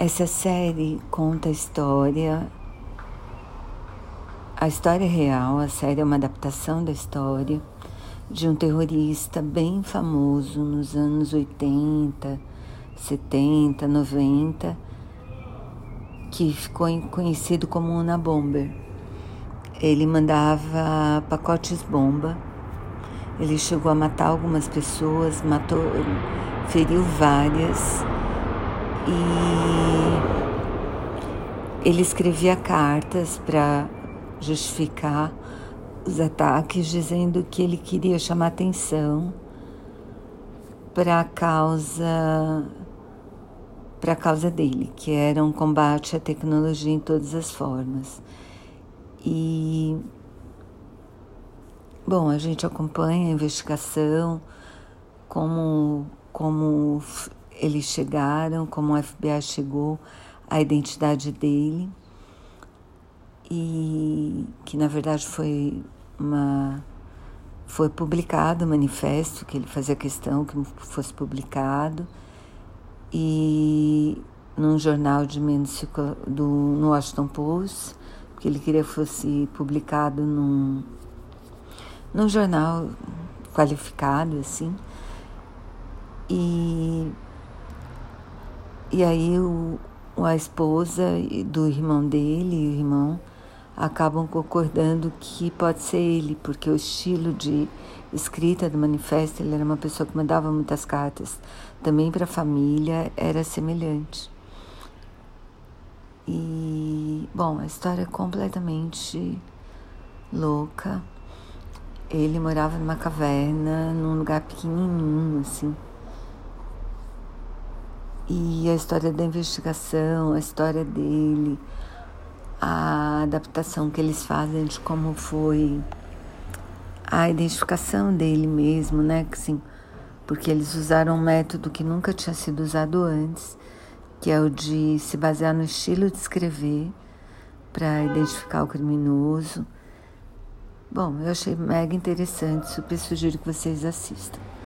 Essa série conta a história, a história real, a série é uma adaptação da história de um terrorista bem famoso nos anos 80, 70, 90, que ficou conhecido como Una Bomber. Ele mandava pacotes bomba. Ele chegou a matar algumas pessoas, matou, feriu várias e ele escrevia cartas para justificar os ataques, dizendo que ele queria chamar atenção para a causa para a causa dele, que era um combate à tecnologia em todas as formas. E bom, a gente acompanha a investigação, como como eles chegaram, como o FBI chegou, a identidade dele. E que na verdade foi uma foi publicado o manifesto que ele fazia questão que fosse publicado. E num jornal de menos do no Washington Post que ele queria que fosse publicado num num jornal qualificado assim. E e aí o, a esposa do irmão dele e o irmão acabam concordando que pode ser ele, porque o estilo de escrita do manifesto, ele era uma pessoa que mandava muitas cartas, também para a família era semelhante. E, bom, a história é completamente louca. Ele morava numa caverna, num lugar pequenininho, assim. E a história da investigação, a história dele, a adaptação que eles fazem de como foi a identificação dele mesmo, né? Que, sim, porque eles usaram um método que nunca tinha sido usado antes, que é o de se basear no estilo de escrever para identificar o criminoso. Bom, eu achei mega interessante, super sugiro que vocês assistam.